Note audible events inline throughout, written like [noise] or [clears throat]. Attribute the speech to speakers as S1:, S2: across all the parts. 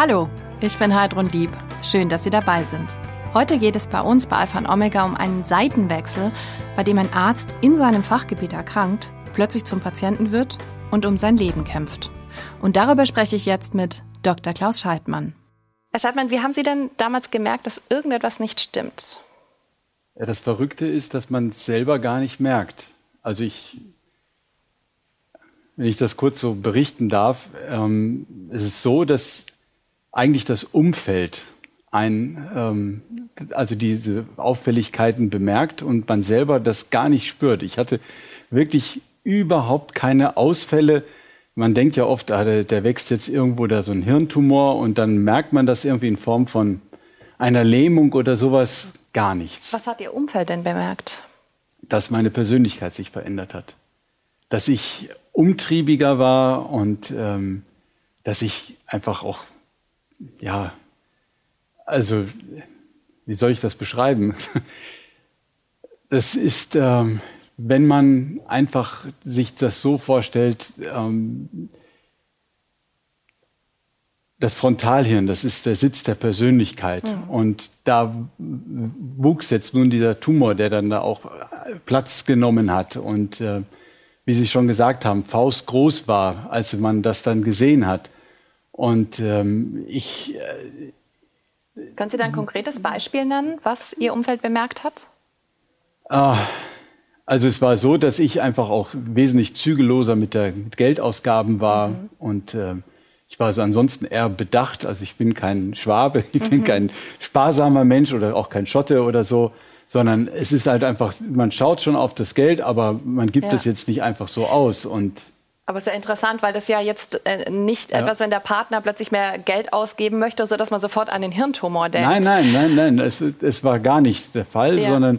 S1: Hallo, ich bin Heidrun Lieb. Schön, dass Sie dabei sind. Heute geht es bei uns bei Alpha und Omega um einen Seitenwechsel, bei dem ein Arzt in seinem Fachgebiet erkrankt, plötzlich zum Patienten wird und um sein Leben kämpft. Und darüber spreche ich jetzt mit Dr. Klaus Scheidmann. Herr Scheidmann, wie haben Sie denn damals gemerkt, dass irgendetwas nicht stimmt?
S2: Ja, das Verrückte ist, dass man es selber gar nicht merkt. Also ich, wenn ich das kurz so berichten darf, ähm, es ist so, dass eigentlich das Umfeld ein, ähm, also diese Auffälligkeiten bemerkt und man selber das gar nicht spürt. Ich hatte wirklich überhaupt keine Ausfälle. Man denkt ja oft, ah, der, der wächst jetzt irgendwo da so ein Hirntumor und dann merkt man das irgendwie in Form von einer Lähmung oder sowas gar nichts.
S1: Was hat Ihr Umfeld denn bemerkt?
S2: Dass meine Persönlichkeit sich verändert hat. Dass ich umtriebiger war und ähm, dass ich einfach auch ja, also, wie soll ich das beschreiben? [laughs] Das ist, ähm, wenn man einfach sich das so vorstellt, ähm, das Frontalhirn, das ist der Sitz der Persönlichkeit. Mhm. Und da wuchs jetzt nun dieser Tumor, der dann da auch Platz genommen hat. Und äh, wie Sie schon gesagt haben, Faust groß war, als man das dann gesehen hat. Und ähm, ich.
S1: Äh, Können Sie da ein konkretes Beispiel nennen, was Ihr Umfeld bemerkt hat?
S2: Äh, also es war so, dass ich einfach auch wesentlich zügelloser mit der mit Geldausgaben war mhm. und äh, ich war also ansonsten eher bedacht. Also ich bin kein Schwabe, [laughs] ich bin mhm. kein sparsamer Mensch oder auch kein Schotte oder so, sondern es ist halt einfach, man schaut schon auf das Geld, aber man gibt es jetzt nicht einfach so aus und
S1: aber es ist ja interessant, weil das ja jetzt äh, nicht ja. etwas, wenn der Partner plötzlich mehr Geld ausgeben möchte, so dass man sofort an den Hirntumor denkt.
S2: Nein, nein, nein, nein, es, es war gar nicht der Fall, ja. sondern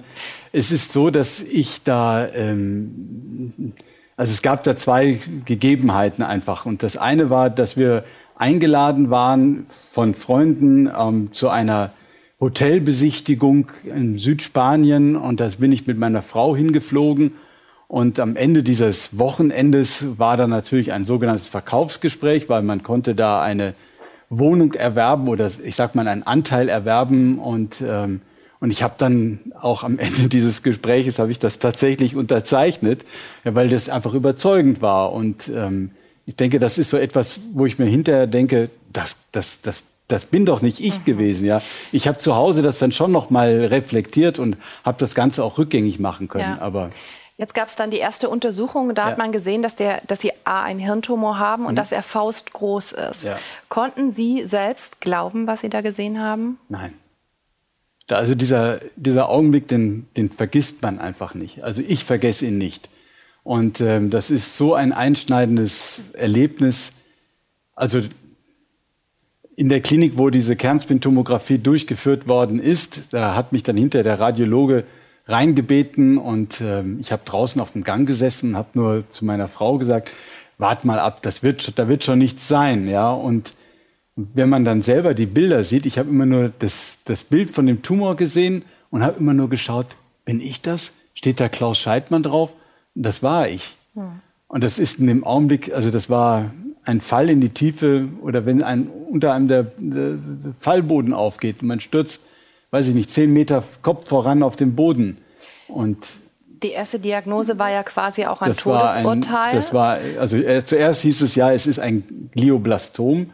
S2: es ist so, dass ich da, ähm, also es gab da zwei Gegebenheiten einfach. Und das eine war, dass wir eingeladen waren von Freunden ähm, zu einer Hotelbesichtigung in Südspanien und da bin ich mit meiner Frau hingeflogen und am Ende dieses Wochenendes war dann natürlich ein sogenanntes Verkaufsgespräch, weil man konnte da eine Wohnung erwerben oder ich sag mal einen Anteil erwerben und ähm, und ich habe dann auch am [laughs] Ende dieses Gespräches habe ich das tatsächlich unterzeichnet, ja, weil das einfach überzeugend war und ähm, ich denke, das ist so etwas, wo ich mir hinterher denke, das das das das bin doch nicht ich mhm. gewesen, ja. Ich habe zu Hause das dann schon noch mal reflektiert und habe das Ganze auch rückgängig machen können, ja. aber
S1: Jetzt gab es dann die erste Untersuchung. Da ja. hat man gesehen, dass, der, dass Sie A, einen Hirntumor haben und mhm. dass er faustgroß ist. Ja. Konnten Sie selbst glauben, was Sie da gesehen haben?
S2: Nein. Also dieser, dieser Augenblick, den, den vergisst man einfach nicht. Also ich vergesse ihn nicht. Und ähm, das ist so ein einschneidendes Erlebnis. Also in der Klinik, wo diese Kernspintomographie durchgeführt worden ist, da hat mich dann hinter der Radiologe reingebeten und äh, ich habe draußen auf dem Gang gesessen, habe nur zu meiner Frau gesagt, wart mal ab, das wird, da wird schon nichts sein, ja. Und wenn man dann selber die Bilder sieht, ich habe immer nur das, das Bild von dem Tumor gesehen und habe immer nur geschaut, bin ich das? Steht da Klaus Scheidmann drauf? Und das war ich. Hm. Und das ist in dem Augenblick, also das war ein Fall in die Tiefe oder wenn ein, unter einem der, der Fallboden aufgeht und man stürzt weiß ich nicht, zehn Meter Kopf voran auf dem Boden. Und
S1: die erste Diagnose war ja quasi auch ein das Todesurteil.
S2: War ein, das war, also äh, zuerst hieß es ja, es ist ein Glioblastom.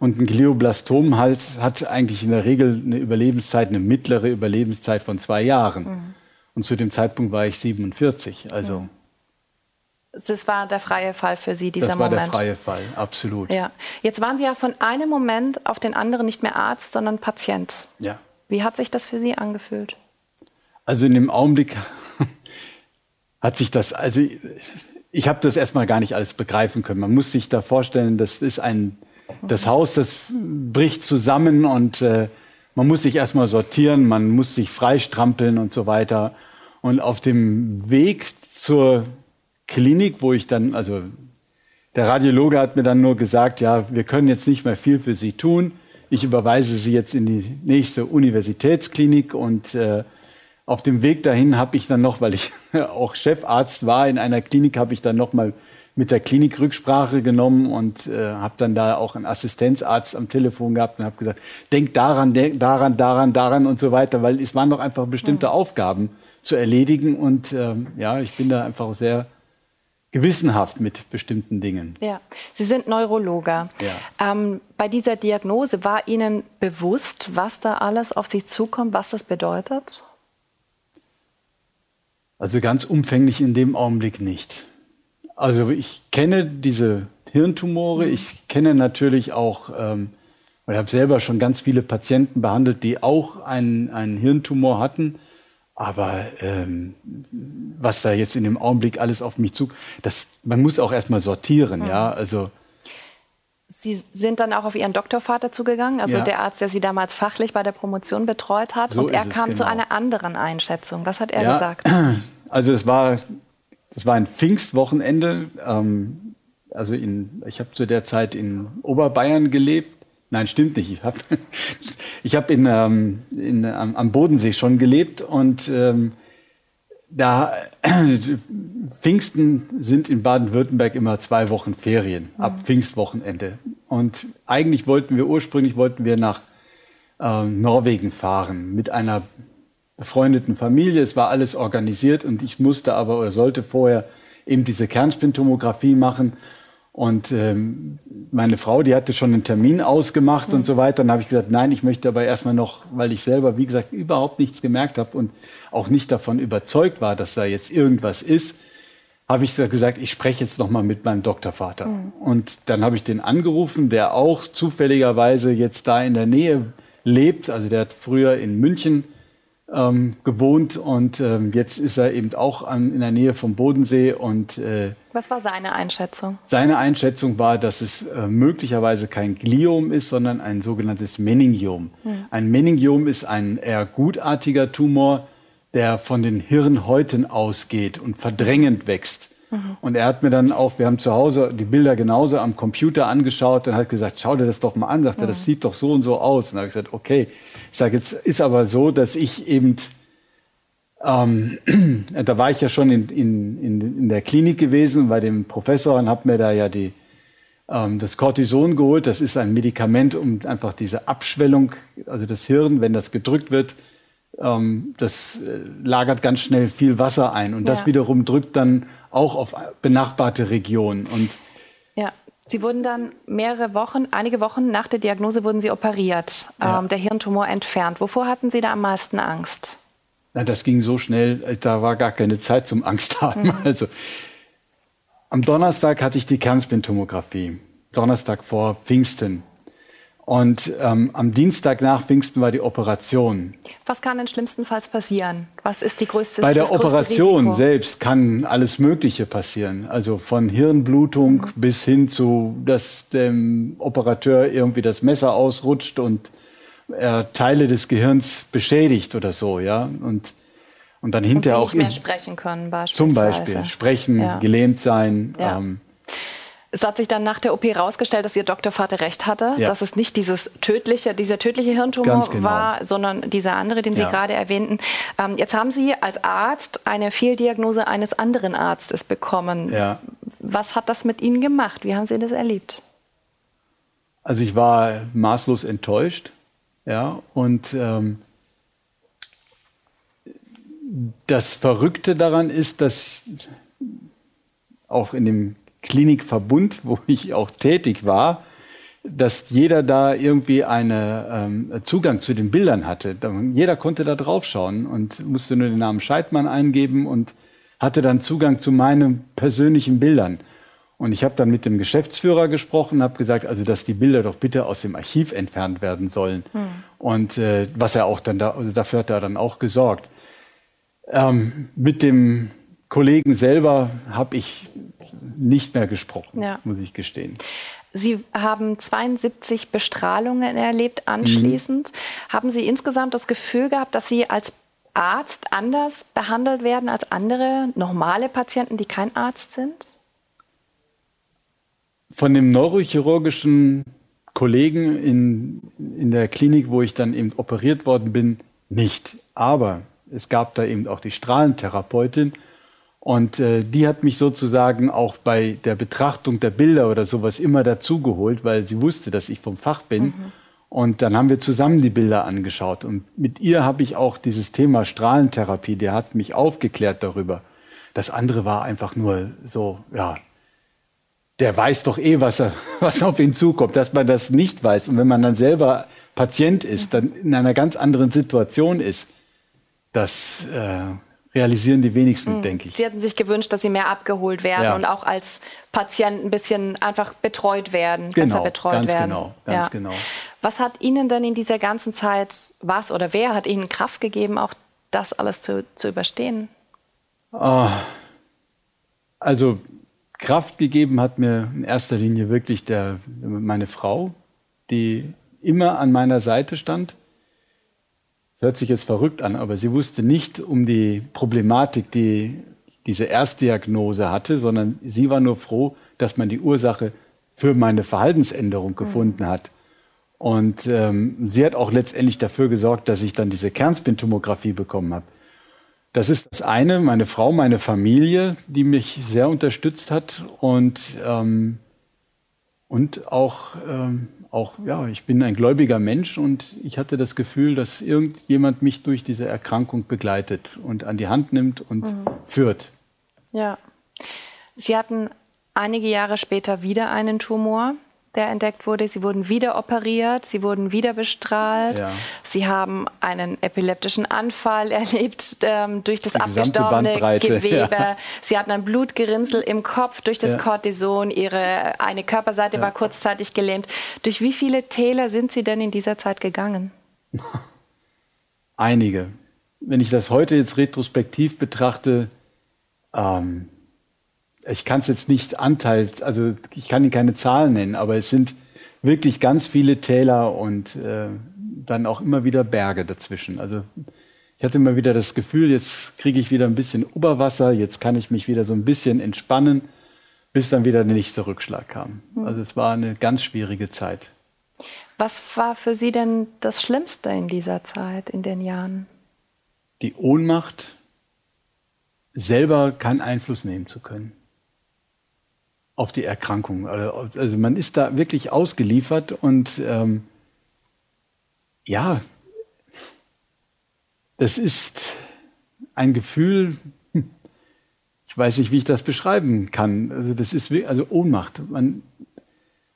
S2: Und ein Glioblastom hat, hat eigentlich in der Regel eine Überlebenszeit, eine mittlere Überlebenszeit von zwei Jahren. Mhm. Und zu dem Zeitpunkt war ich 47. Also mhm.
S1: Das war der freie Fall für Sie, dieser
S2: Moment.
S1: Das war
S2: der freie Fall, absolut.
S1: Ja. Jetzt waren Sie ja von einem Moment auf den anderen nicht mehr Arzt, sondern Patient.
S2: Ja.
S1: Wie hat sich das für Sie angefühlt?
S2: Also in dem Augenblick [laughs] hat sich das, also ich, ich habe das erstmal gar nicht alles begreifen können. Man muss sich da vorstellen, das ist ein, das Haus, das bricht zusammen und äh, man muss sich erstmal sortieren, man muss sich freistrampeln und so weiter. Und auf dem Weg zur Klinik, wo ich dann, also der Radiologe hat mir dann nur gesagt, ja, wir können jetzt nicht mehr viel für Sie tun ich überweise Sie jetzt in die nächste Universitätsklinik und äh, auf dem Weg dahin habe ich dann noch, weil ich [laughs] auch Chefarzt war in einer Klinik, habe ich dann noch mal mit der Klinik Rücksprache genommen und äh, habe dann da auch einen Assistenzarzt am Telefon gehabt und habe gesagt, denk daran, denk daran, daran, daran und so weiter, weil es waren doch einfach bestimmte mhm. Aufgaben zu erledigen und ähm, ja, ich bin da einfach sehr gewissenhaft mit bestimmten Dingen.
S1: Ja, Sie sind Neurologe. Ja. Ähm, bei dieser Diagnose war Ihnen bewusst, was da alles auf Sie zukommt, was das bedeutet?
S2: Also ganz umfänglich in dem Augenblick nicht. Also ich kenne diese Hirntumore, mhm. ich kenne natürlich auch, ähm, ich habe selber schon ganz viele Patienten behandelt, die auch einen, einen Hirntumor hatten. Aber ähm, was da jetzt in dem Augenblick alles auf mich zu, das, man muss auch erstmal sortieren, mhm. ja. Also
S1: Sie sind dann auch auf Ihren Doktorvater zugegangen, also ja. der Arzt, der Sie damals fachlich bei der Promotion betreut hat. So und er kam genau. zu einer anderen Einschätzung. Was hat er ja, gesagt? [clears throat]
S2: Also es war, es war ein Pfingstwochenende. Ähm, also in, ich habe zu der Zeit in Oberbayern gelebt Nein, stimmt nicht. Ich habe [laughs] ich hab in, ähm, in, am, am, Bodensee schon gelebt und ähm, da [clears throat] Pfingsten sind in Baden-Württemberg immer zwei Wochen Ferien, mhm. ab Pfingstwochenende. Und eigentlich wollten wir ursprünglich wollten wir nach äh, Norwegen fahren mit einer befreundeten Familie. Es war alles organisiert und ich musste aber oder sollte vorher eben diese Kernspintomographie machen. Und ähm, meine Frau, die hatte schon einen Termin ausgemacht mhm. und so weiter. Dann habe ich gesagt, nein, ich möchte aber erstmal noch, weil ich selber, wie gesagt, überhaupt nichts gemerkt habe und auch nicht davon überzeugt war, dass da jetzt irgendwas ist, habe ich gesagt, ich spreche jetzt noch mal mit meinem Doktorvater. Mhm. Und dann habe ich den angerufen, der auch zufälligerweise jetzt da in der Nähe lebt. Also der hat früher in München ähm, gewohnt und ähm, jetzt ist er eben auch an, in der Nähe vom Bodensee. Und,
S1: äh, Was war seine Einschätzung?
S2: Seine Einschätzung war, dass es äh, möglicherweise kein Gliom ist, sondern ein sogenanntes Meningiom. Hm. Ein Meningiom ist ein eher gutartiger Tumor, der von den Hirnhäuten ausgeht und verdrängend wächst. Mhm. Und er hat mir dann auch, wir haben zu Hause die Bilder genauso am Computer angeschaut und hat gesagt, schau dir das doch mal an. Sagt mhm. er, das sieht doch so und so aus. Und habe ich gesagt, okay. Ich sage, jetzt ist aber so, dass ich eben, ähm, [clears throat] da war ich ja schon in, in, in, in der Klinik gewesen bei dem Professor und habe mir da ja die, ähm, das Cortison geholt. Das ist ein Medikament, um einfach diese Abschwellung, also das Hirn, wenn das gedrückt wird, ähm, das äh, lagert ganz schnell viel Wasser ein und ja. das wiederum drückt dann auch auf benachbarte Regionen. Und
S1: ja. Sie wurden dann mehrere Wochen, einige Wochen nach der Diagnose wurden Sie operiert, ja. ähm, der Hirntumor entfernt. Wovor hatten Sie da am meisten Angst?
S2: Na, das ging so schnell, äh, da war gar keine Zeit zum Angst haben. Mhm. Also am Donnerstag hatte ich die Kernspintomographie. Donnerstag vor Pfingsten. Und ähm, am Dienstag nach Pfingsten war die Operation.
S1: Was kann denn schlimmstenfalls passieren? Was ist die größte
S2: Bei der Operation selbst kann alles Mögliche passieren. Also von Hirnblutung mhm. bis hin zu, dass dem Operateur irgendwie das Messer ausrutscht und er Teile des Gehirns beschädigt oder so, ja. Und, und dann hinterher auch.
S1: Nicht mehr sprechen können, beispielsweise.
S2: Zum Beispiel. Sprechen, ja. gelähmt sein. Ja. Ähm,
S1: es hat sich dann nach der OP herausgestellt, dass Ihr Doktorvater recht hatte, ja. dass es nicht dieses tödliche, dieser tödliche Hirntumor genau. war, sondern dieser andere, den Sie ja. gerade erwähnten. Ähm, jetzt haben Sie als Arzt eine Fehldiagnose eines anderen Arztes bekommen. Ja. Was hat das mit Ihnen gemacht? Wie haben Sie das erlebt?
S2: Also ich war maßlos enttäuscht, ja, und ähm, das Verrückte daran ist, dass auch in dem Klinikverbund, wo ich auch tätig war, dass jeder da irgendwie einen ähm, Zugang zu den Bildern hatte. Jeder konnte da draufschauen und musste nur den Namen Scheidmann eingeben und hatte dann Zugang zu meinen persönlichen Bildern. Und ich habe dann mit dem Geschäftsführer gesprochen, habe gesagt, also dass die Bilder doch bitte aus dem Archiv entfernt werden sollen. Hm. Und äh, was er auch dann da, also dafür hat er dann auch gesorgt. Ähm, mit dem Kollegen selber habe ich nicht mehr gesprochen, ja. muss ich gestehen.
S1: Sie haben 72 Bestrahlungen erlebt anschließend. Mhm. Haben Sie insgesamt das Gefühl gehabt, dass Sie als Arzt anders behandelt werden als andere normale Patienten, die kein Arzt sind?
S2: Von dem neurochirurgischen Kollegen in, in der Klinik, wo ich dann eben operiert worden bin, nicht. Aber es gab da eben auch die Strahlentherapeutin Und äh, die hat mich sozusagen auch bei der Betrachtung der Bilder oder sowas immer dazugeholt, weil sie wusste, dass ich vom Fach bin. Mhm. Und dann haben wir zusammen die Bilder angeschaut. Und mit ihr habe ich auch dieses Thema Strahlentherapie, der hat mich aufgeklärt darüber. Das andere war einfach nur so, ja, der weiß doch eh, was, er, [laughs] was auf ihn zukommt, dass man das nicht weiß. Und wenn man dann selber Patient ist, dann in einer ganz anderen Situation ist, das äh, realisieren die wenigsten, mhm. denke ich.
S1: Sie hätten sich gewünscht, dass Sie mehr abgeholt werden ja. und auch als Patient ein bisschen einfach betreut werden,
S2: genau,
S1: besser betreut
S2: ganz
S1: werden.
S2: Genau, ganz ja. genau.
S1: Was hat Ihnen denn in dieser ganzen Zeit, was oder wer hat Ihnen Kraft gegeben, auch das alles zu, zu überstehen?
S2: Oh, also Kraft gegeben hat mir in erster Linie wirklich der, meine Frau, die immer an meiner Seite stand. Das hört sich jetzt verrückt an, aber sie wusste nicht um die Problematik, die diese Erstdiagnose hatte, sondern sie war nur froh, dass man die Ursache für meine Verhaltensänderung gefunden hat. Und ähm, sie hat auch letztendlich dafür gesorgt, dass ich dann diese Kernspintomographie bekommen habe. Das ist das eine, meine Frau, meine Familie, die mich sehr unterstützt hat und, ähm, und auch, ähm, auch, ja, ich bin ein gläubiger Mensch und ich hatte das Gefühl, dass irgendjemand mich durch diese Erkrankung begleitet und an die Hand nimmt und mhm. führt.
S1: Ja. Sie hatten einige Jahre später wieder einen Tumor der entdeckt wurde. Sie wurden wieder operiert, sie wurden wieder bestrahlt. Ja. Sie haben einen epileptischen Anfall erlebt ähm, durch das Die abgestorbene Gewebe. Ja. Sie hatten ein Blutgerinnsel im Kopf durch das ja. Cortison. Ihre eine Körperseite war kurzzeitig gelähmt. Durch wie viele Täler sind Sie denn in dieser Zeit gegangen? [laughs]
S2: Einige. Wenn ich das heute jetzt retrospektiv betrachte, ähm, ich kann es jetzt nicht anteilt, also ich kann Ihnen keine Zahlen nennen, aber es sind wirklich ganz viele Täler und äh, dann auch immer wieder Berge dazwischen. Also ich hatte immer wieder das Gefühl, jetzt kriege ich wieder ein bisschen Oberwasser, jetzt kann ich mich wieder so ein bisschen entspannen, bis dann wieder der nächste Rückschlag kam. Hm. Also es war eine ganz schwierige Zeit.
S1: Was war für Sie denn das Schlimmste in dieser Zeit, in den Jahren?
S2: Die Ohnmacht, selber keinen Einfluss nehmen zu können auf die Erkrankung. Also, also man ist da wirklich ausgeliefert und ähm, ja, das ist ein Gefühl, ich weiß nicht, wie ich das beschreiben kann. Also das ist also Ohnmacht. Man,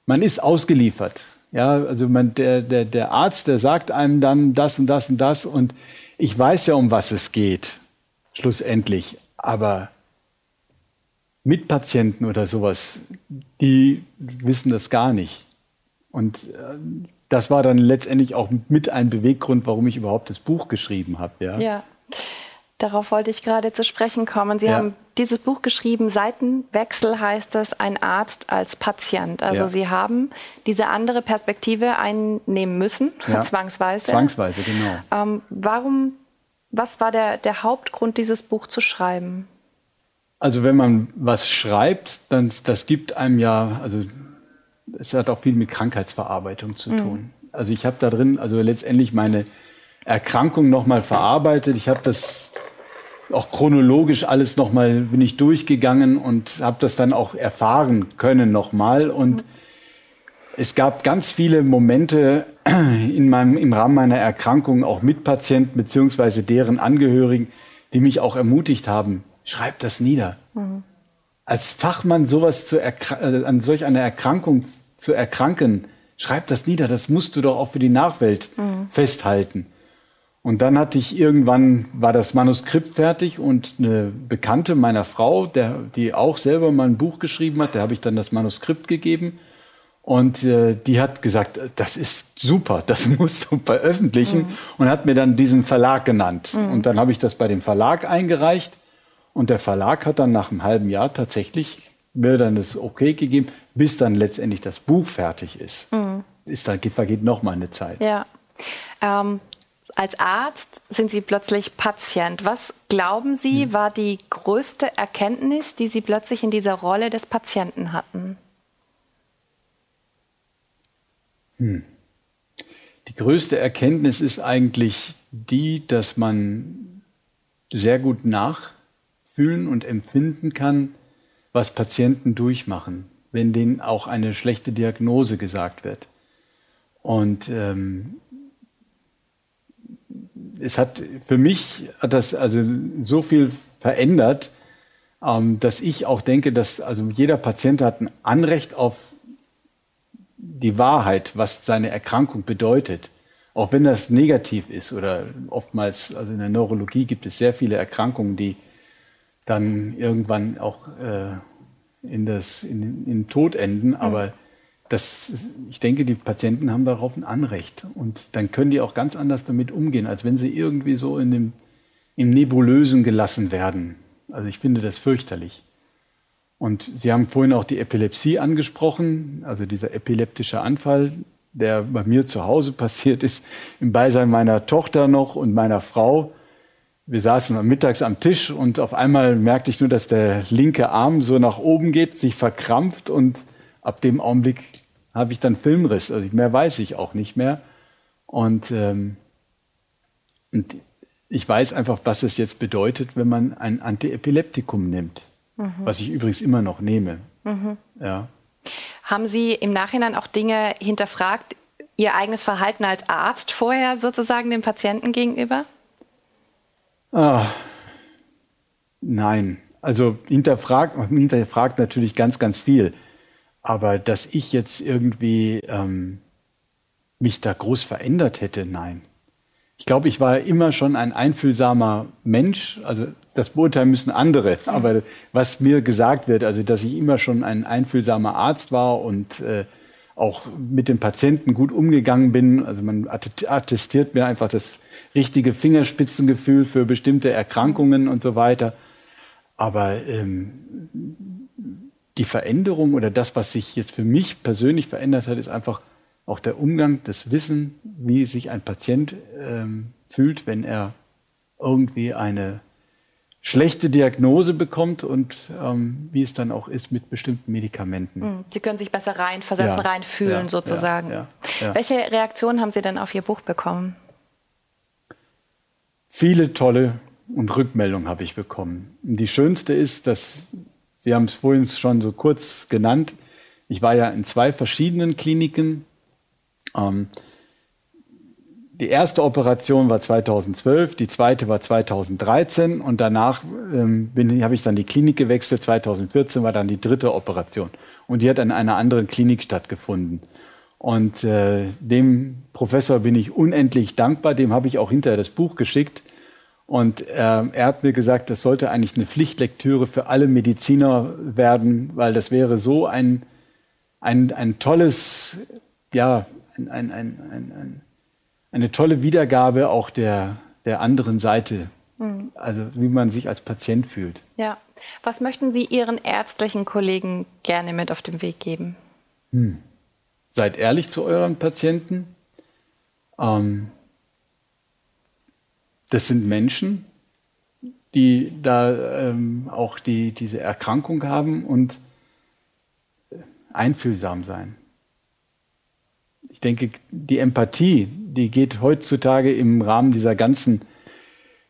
S2: man ist ausgeliefert. Ja, also man, der, der, der Arzt, der sagt einem dann das und das und das und ich weiß ja, um was es geht, schlussendlich. Aber Mitpatienten oder sowas, die wissen das gar nicht. Und äh, das war dann letztendlich auch mit ein Beweggrund, warum ich überhaupt das Buch geschrieben habe. Ja.
S1: ja. Darauf wollte ich gerade zu sprechen kommen. Sie ja. haben dieses Buch geschrieben, Seitenwechsel heißt es, ein Arzt als Patient. Also ja. Sie haben diese andere Perspektive einnehmen müssen, [laughs] zwangsweise.
S2: Zwangsweise, genau.
S1: Ähm, warum, was war der, der Hauptgrund, dieses Buch zu schreiben?
S2: Also wenn man was schreibt, dann das gibt einem ja, also es hat auch viel mit Krankheitsverarbeitung zu mhm. tun. Mhm. Also ich habe da drin, also letztendlich meine Erkrankung nochmal verarbeitet. Ich habe das auch chronologisch alles nochmal, bin ich durchgegangen und habe das dann auch erfahren können nochmal. Und mhm. es gab ganz viele Momente [clears throat] in meinem, im Rahmen meiner Erkrankung, auch mit Patienten beziehungsweise deren Angehörigen, die mich auch ermutigt haben, Schreib das nieder. Mhm. Als Fachmann sowas zu äh, an solch einer Erkrankung zu erkranken, schreib das nieder. Das musst du doch auch für die Nachwelt mhm. festhalten. Und dann hatte ich irgendwann, war das Manuskript fertig und eine Bekannte meiner Frau, der, die auch selber mal ein Buch geschrieben hat, der habe ich dann das Manuskript gegeben. Und äh, die hat gesagt, das ist super, das [laughs] musst du veröffentlichen. Mhm. Und hat mir dann diesen Verlag genannt. Mhm. Und dann habe ich das bei dem Verlag eingereicht. Und der Verlag hat dann nach einem halben Jahr tatsächlich mir dann das Okay gegeben, bis dann letztendlich das Buch fertig ist. Mhm. ist dann, vergeht noch mal eine Zeit.
S1: Ja. Ähm, als Arzt sind Sie plötzlich Patient. Was glauben Sie, hm. war die größte Erkenntnis, die Sie plötzlich in dieser Rolle des Patienten hatten?
S2: Hm. Die größte Erkenntnis ist eigentlich die, dass man sehr gut nach fühlen und empfinden kann, was Patienten durchmachen, wenn denen auch eine schlechte Diagnose gesagt wird. Und ähm, es hat für mich hat das also so viel verändert, ähm, dass ich auch denke, dass also jeder Patient hat ein Anrecht auf die Wahrheit, was seine Erkrankung bedeutet. Auch wenn das negativ ist oder oftmals, also in der Neurologie gibt es sehr viele Erkrankungen, die dann irgendwann auch äh, in, das, in, in Tod enden. Aber das, ich denke, die Patienten haben darauf ein Anrecht. Und dann können die auch ganz anders damit umgehen, als wenn sie irgendwie so in dem, im Nebulösen gelassen werden. Also ich finde das fürchterlich. Und Sie haben vorhin auch die Epilepsie angesprochen, also dieser epileptische Anfall, der bei mir zu Hause [laughs] passiert ist, im Beisein meiner Tochter noch und meiner Frau. Wir saßen mittags am Tisch und auf einmal merkte ich nur, dass der linke Arm so nach oben geht, sich verkrampft und ab dem Augenblick habe ich dann Filmriss. Also mehr weiß ich auch nicht mehr. Und, ähm, und ich weiß einfach, was es jetzt bedeutet, wenn man ein Antiepileptikum nimmt, mhm. was ich übrigens immer noch nehme. Mhm.
S1: Ja. Haben Sie im Nachhinein auch Dinge hinterfragt, Ihr eigenes Verhalten als Arzt vorher sozusagen dem Patienten gegenüber?
S2: Ah, nein. Also hinterfragt, hinterfragt natürlich ganz, ganz viel. Aber dass ich jetzt irgendwie ähm, mich da groß verändert hätte, nein. Ich glaube, ich war immer schon ein einfühlsamer Mensch. Also das beurteilen müssen andere. [laughs] Aber was mir gesagt wird, also dass ich immer schon ein einfühlsamer Arzt war und äh, auch mit den Patienten gut umgegangen bin. Also man attestiert mir einfach das richtige Fingerspitzengefühl für bestimmte Erkrankungen und so weiter. Aber ähm, die Veränderung oder das, was sich jetzt für mich persönlich verändert hat, ist einfach auch der Umgang, das Wissen, wie sich ein Patient ähm, fühlt, wenn er irgendwie eine schlechte Diagnose bekommt und ähm, wie es dann auch ist mit bestimmten Medikamenten. Hm,
S1: Sie können sich besser reinversetzen, ja, reinfühlen ja, sozusagen. Ja, Welche Reaktionen haben Sie denn auf Ihr Buch bekommen?
S2: Viele tolle und Rückmeldungen habe ich bekommen. Die schönste ist, dass Sie haben es vorhin schon so kurz genannt. Ich war ja in zwei verschiedenen Kliniken. Ähm, die erste Operation war 2012, die zweite war 2013 und danach ähm, habe ich dann die Klinik gewechselt. 2014 war dann die dritte Operation und die hat an einer anderen Klinik stattgefunden. Und äh, dem Professor bin ich unendlich dankbar. Dem habe ich auch hinterher das Buch geschickt. Und äh, er hat mir gesagt, das sollte eigentlich eine Pflichtlektüre für alle Mediziner werden, weil das wäre so ein, ein, ein tolles, ja, ein, ein, ein, ein eine tolle Wiedergabe auch der, der anderen Seite. Mhm. Also wie man sich als Patient fühlt.
S1: Ja. Was möchten Sie Ihren ärztlichen Kollegen gerne mit auf den Weg geben? Hm.
S2: Seid ehrlich zu euren Patienten. Ähm, das sind Menschen, die da ähm, auch die, diese Erkrankung haben und einfühlsam sein ich denke, die Empathie, die geht heutzutage im Rahmen dieser ganzen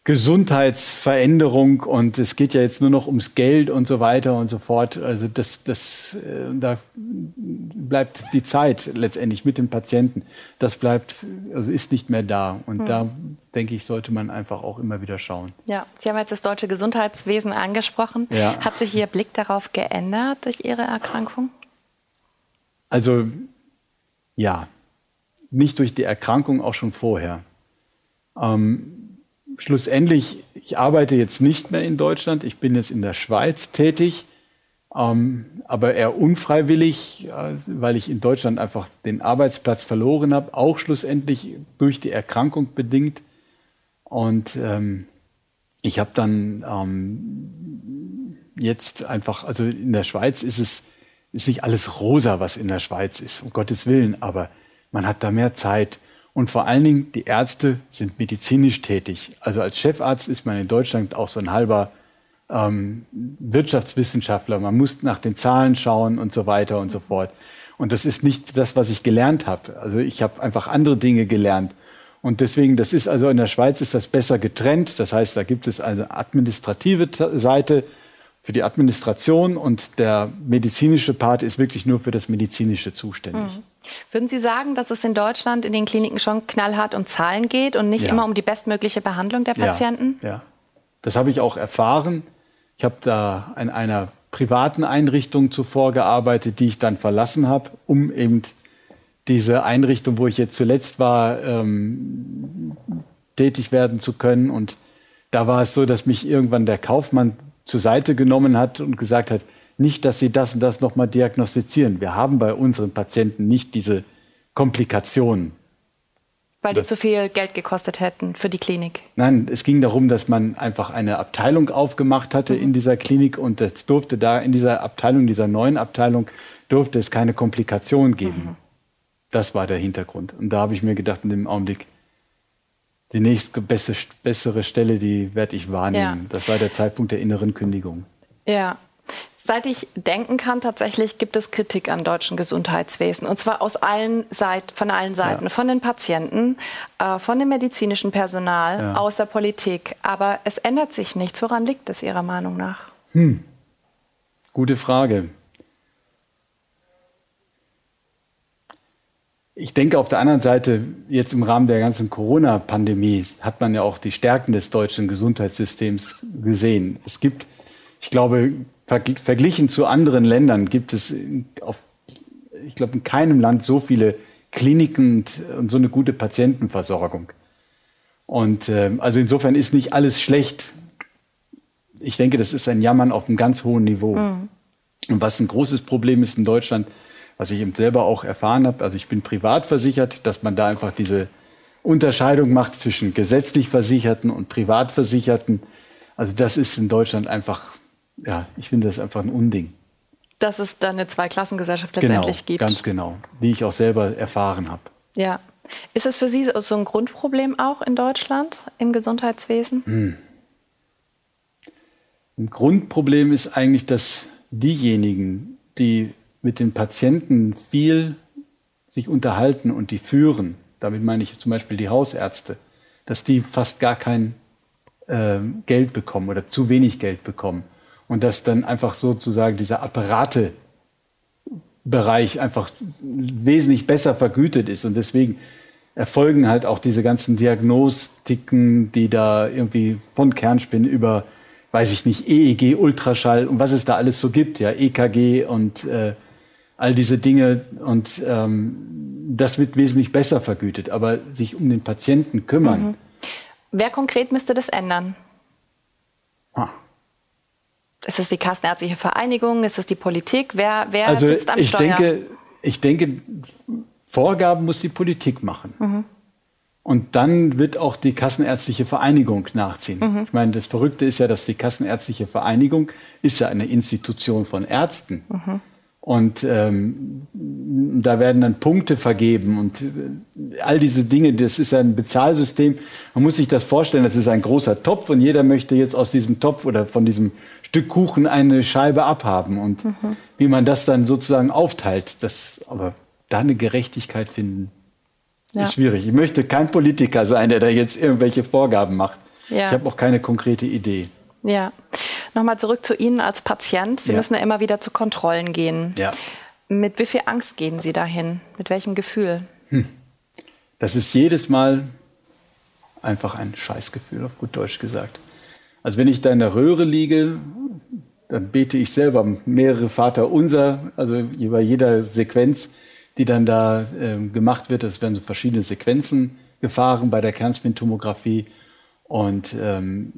S2: Gesundheitsveränderung und es geht ja jetzt nur noch ums Geld und so weiter und so fort. Also das, das, äh, da bleibt die Zeit letztendlich mit dem Patienten. Das bleibt, also ist nicht mehr da. Und hm. da denke ich, sollte man einfach auch immer wieder schauen.
S1: Ja, Sie haben jetzt das deutsche Gesundheitswesen angesprochen. Ja. Hat sich Ihr Blick darauf geändert durch Ihre Erkrankung?
S2: Also ja, nicht durch die Erkrankung, auch schon vorher. Ähm, schlussendlich, ich arbeite jetzt nicht mehr in Deutschland, ich bin jetzt in der Schweiz tätig, ähm, aber eher unfreiwillig, äh, weil ich in Deutschland einfach den Arbeitsplatz verloren habe, auch schlussendlich durch die Erkrankung bedingt. Und ähm, ich habe dann ähm, jetzt einfach, also in der Schweiz ist es ist nicht alles rosa, was in der Schweiz ist, um Gottes Willen, aber man hat da mehr Zeit. Und vor allen Dingen, die Ärzte sind medizinisch tätig. Also als Chefarzt ist man in Deutschland auch so ein halber ähm, Wirtschaftswissenschaftler. Man muss nach den Zahlen schauen und so weiter und so fort. Und das ist nicht das, was ich gelernt habe. Also ich habe einfach andere Dinge gelernt. Und deswegen, das ist also in der Schweiz ist das besser getrennt. Das heißt, da gibt es eine administrative Seite für die Administration und der medizinische Part ist wirklich nur für das Medizinische zuständig. Mhm.
S1: Würden Sie sagen, dass es in Deutschland in den Kliniken schon knallhart um Zahlen geht und nicht ja. immer um die bestmögliche Behandlung der Patienten?
S2: Ja, ja. das habe ich auch erfahren. Ich habe da in einer privaten Einrichtung zuvor gearbeitet, die ich dann verlassen habe, um eben diese Einrichtung, wo ich jetzt zuletzt war, ähm, tätig werden zu können. Und da war es so, dass mich irgendwann der Kaufmann zur Seite genommen hat und gesagt hat, nicht, dass Sie das und das nochmal diagnostizieren. Wir haben bei unseren Patienten nicht diese Komplikationen.
S1: Weil die zu viel Geld gekostet hätten für die Klinik.
S2: Nein, es ging darum, dass man einfach eine Abteilung aufgemacht hatte mhm. in dieser Klinik und es durfte da in dieser Abteilung, dieser neuen Abteilung, durfte es keine Komplikationen geben. Mhm. Das war der Hintergrund. Und da habe ich mir gedacht, in dem Augenblick, die nächste bessere Stelle, die werde ich wahrnehmen. Ja. Das war der Zeitpunkt der inneren Kündigung.
S1: Ja. Seit ich denken kann, tatsächlich gibt es Kritik am deutschen Gesundheitswesen. Und zwar aus allen Seit von allen Seiten. Ja. Von den Patienten, äh, von dem medizinischen Personal, ja. aus der Politik. Aber es ändert sich nichts. Woran liegt es Ihrer Meinung nach? Hm.
S2: Gute Frage. Ich denke auf der anderen Seite, jetzt im Rahmen der ganzen Corona-Pandemie hat man ja auch die Stärken des deutschen Gesundheitssystems gesehen. Es gibt, ich glaube, verglichen zu anderen Ländern gibt es auf, ich glaube, in keinem Land so viele Kliniken und, und so eine gute Patientenversorgung. Und äh, also insofern ist nicht alles schlecht. Ich denke, das ist ein Jammern auf einem ganz hohen Niveau. Mhm. Und was ein großes Problem ist in Deutschland, was ich eben selber auch erfahren habe, also ich bin privat versichert, dass man da einfach diese Unterscheidung macht zwischen gesetzlich Versicherten und Privatversicherten. Also das ist in Deutschland einfach, ja, ich finde das einfach ein Unding.
S1: Dass es da eine Zweiklassengesellschaft letztendlich
S2: genau,
S1: gibt.
S2: Ganz genau, wie ich auch selber erfahren habe.
S1: Ja. Ist es für Sie so ein Grundproblem auch in Deutschland im Gesundheitswesen? Hm.
S2: Ein Grundproblem ist eigentlich, dass diejenigen, die mit den Patienten viel sich unterhalten und die führen, damit meine ich zum Beispiel die Hausärzte, dass die fast gar kein äh, Geld bekommen oder zu wenig Geld bekommen. Und dass dann einfach sozusagen dieser Apparatebereich einfach wesentlich besser vergütet ist. Und deswegen erfolgen halt auch diese ganzen Diagnostiken, die da irgendwie von Kernspinnen über, weiß ich nicht, EEG, Ultraschall und was es da alles so gibt, ja, EKG und äh, all diese Dinge und ähm, das wird wesentlich besser vergütet. Aber sich um den Patienten kümmern. Mhm.
S1: Wer konkret müsste das ändern? Ah. Ist es die Kassenärztliche Vereinigung? Ist es die Politik? Wer, wer
S2: also sitzt am ich Steuer? Denke, ich denke, Vorgaben muss die Politik machen. Mhm. Und dann wird auch die Kassenärztliche Vereinigung nachziehen. Mhm. Ich meine, das Verrückte ist ja, dass die Kassenärztliche Vereinigung ist ja eine Institution von Ärzten. Mhm. Und ähm, da werden dann Punkte vergeben und äh, all diese Dinge, das ist ein Bezahlsystem. Man muss sich das vorstellen, das ist ein großer Topf und jeder möchte jetzt aus diesem Topf oder von diesem Stück Kuchen eine Scheibe abhaben. Und mhm. wie man das dann sozusagen aufteilt, das, aber da eine Gerechtigkeit finden, ja. ist schwierig. Ich möchte kein Politiker sein, der da jetzt irgendwelche Vorgaben macht. Ja. Ich habe auch keine konkrete Idee.
S1: Ja. Nochmal zurück zu Ihnen als Patient. Sie ja. müssen ja immer wieder zu Kontrollen gehen. Ja. Mit wie viel Angst gehen Sie dahin? Mit welchem Gefühl? Hm.
S2: Das ist jedes Mal einfach ein Scheißgefühl, auf gut Deutsch gesagt. Also wenn ich da in der Röhre liege, dann bete ich selber mehrere Vater unser, also bei jeder Sequenz, die dann da äh, gemacht wird. Das werden so verschiedene Sequenzen gefahren bei der Kernspintomographie. Und ähm,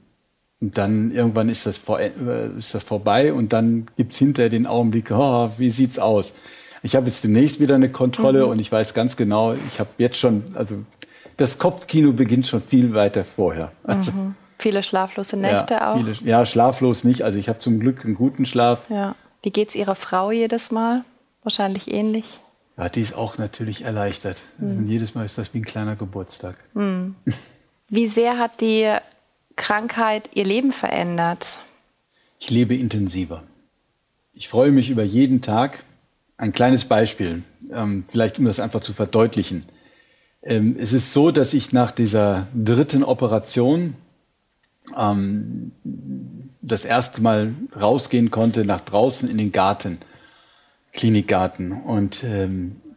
S2: und dann irgendwann ist das, vor, äh, ist das vorbei und dann gibt es hinterher den Augenblick, oh, wie sieht's aus? Ich habe jetzt demnächst wieder eine Kontrolle mhm. und ich weiß ganz genau, ich habe jetzt schon, also das Kopfkino beginnt schon viel weiter vorher. Also,
S1: mhm. Viele schlaflose Nächte
S2: ja,
S1: auch?
S2: Viele, ja, schlaflos nicht. Also ich habe zum Glück einen guten Schlaf.
S1: Ja. Wie geht es Ihrer Frau jedes Mal? Wahrscheinlich ähnlich.
S2: Ja, die ist auch natürlich erleichtert. Mhm. jedes Mal ist das wie ein kleiner Geburtstag. Mhm.
S1: Wie sehr hat die Krankheit ihr Leben verändert?
S2: Ich lebe intensiver. Ich freue mich über jeden Tag. Ein kleines Beispiel, ähm, vielleicht um das einfach zu verdeutlichen. Ähm, es ist so, dass ich nach dieser dritten Operation ähm, das erste Mal rausgehen konnte nach draußen in den Garten, Klinikgarten. Und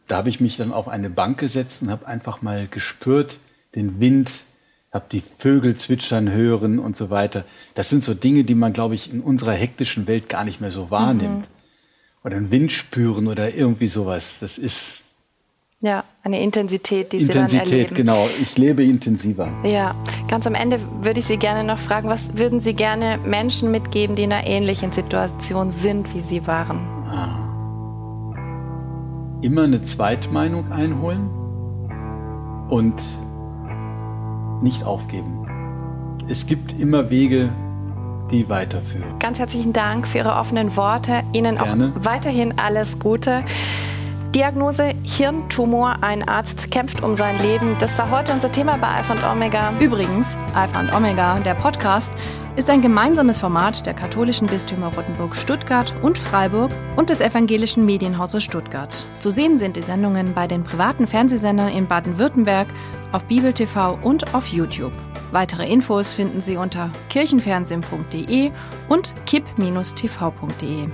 S2: da habe ich mich dann auf eine Bank gesetzt und habe einfach mal gespürt, den Wind, habe die Vögel zwitschern hören und so weiter. Das sind so Dinge, die man, glaube ich, in unserer hektischen Welt gar nicht mehr so wahrnimmt. Mhm. Oder einen Wind spüren oder irgendwie sowas. Das ist
S1: ja, eine Intensität, die
S2: Intensität,
S1: Sie dann erleben.
S2: genau. Ich lebe intensiver.
S1: Ja, ganz am Ende würde ich Sie gerne noch fragen, was würden Sie gerne Menschen mitgeben, die in einer ähnlichen Situation sind, wie Sie waren? Ah.
S2: Immer eine Zweitmeinung einholen und nicht aufgeben. Es gibt immer Wege, die weiterführen.
S1: Ganz herzlichen Dank für Ihre offenen Worte. Ihnen Gerne. auch weiterhin alles Gute. Diagnose Hirntumor. Ein Arzt kämpft um sein Leben. Das war heute unser Thema bei Alpha und Omega.
S3: Übrigens, Alpha und Omega, der Podcast, ist ein gemeinsames Format der katholischen Bistümer Rottenburg Stuttgart und Freiburg und des evangelischen Medienhauses Stuttgart. Zu sehen sind die Sendungen bei den privaten Fernsehsendern in Baden-Württemberg, auf Bibel TV und auf YouTube. Weitere Infos finden Sie unter kirchenfernsehen.de und kipp-tv.de.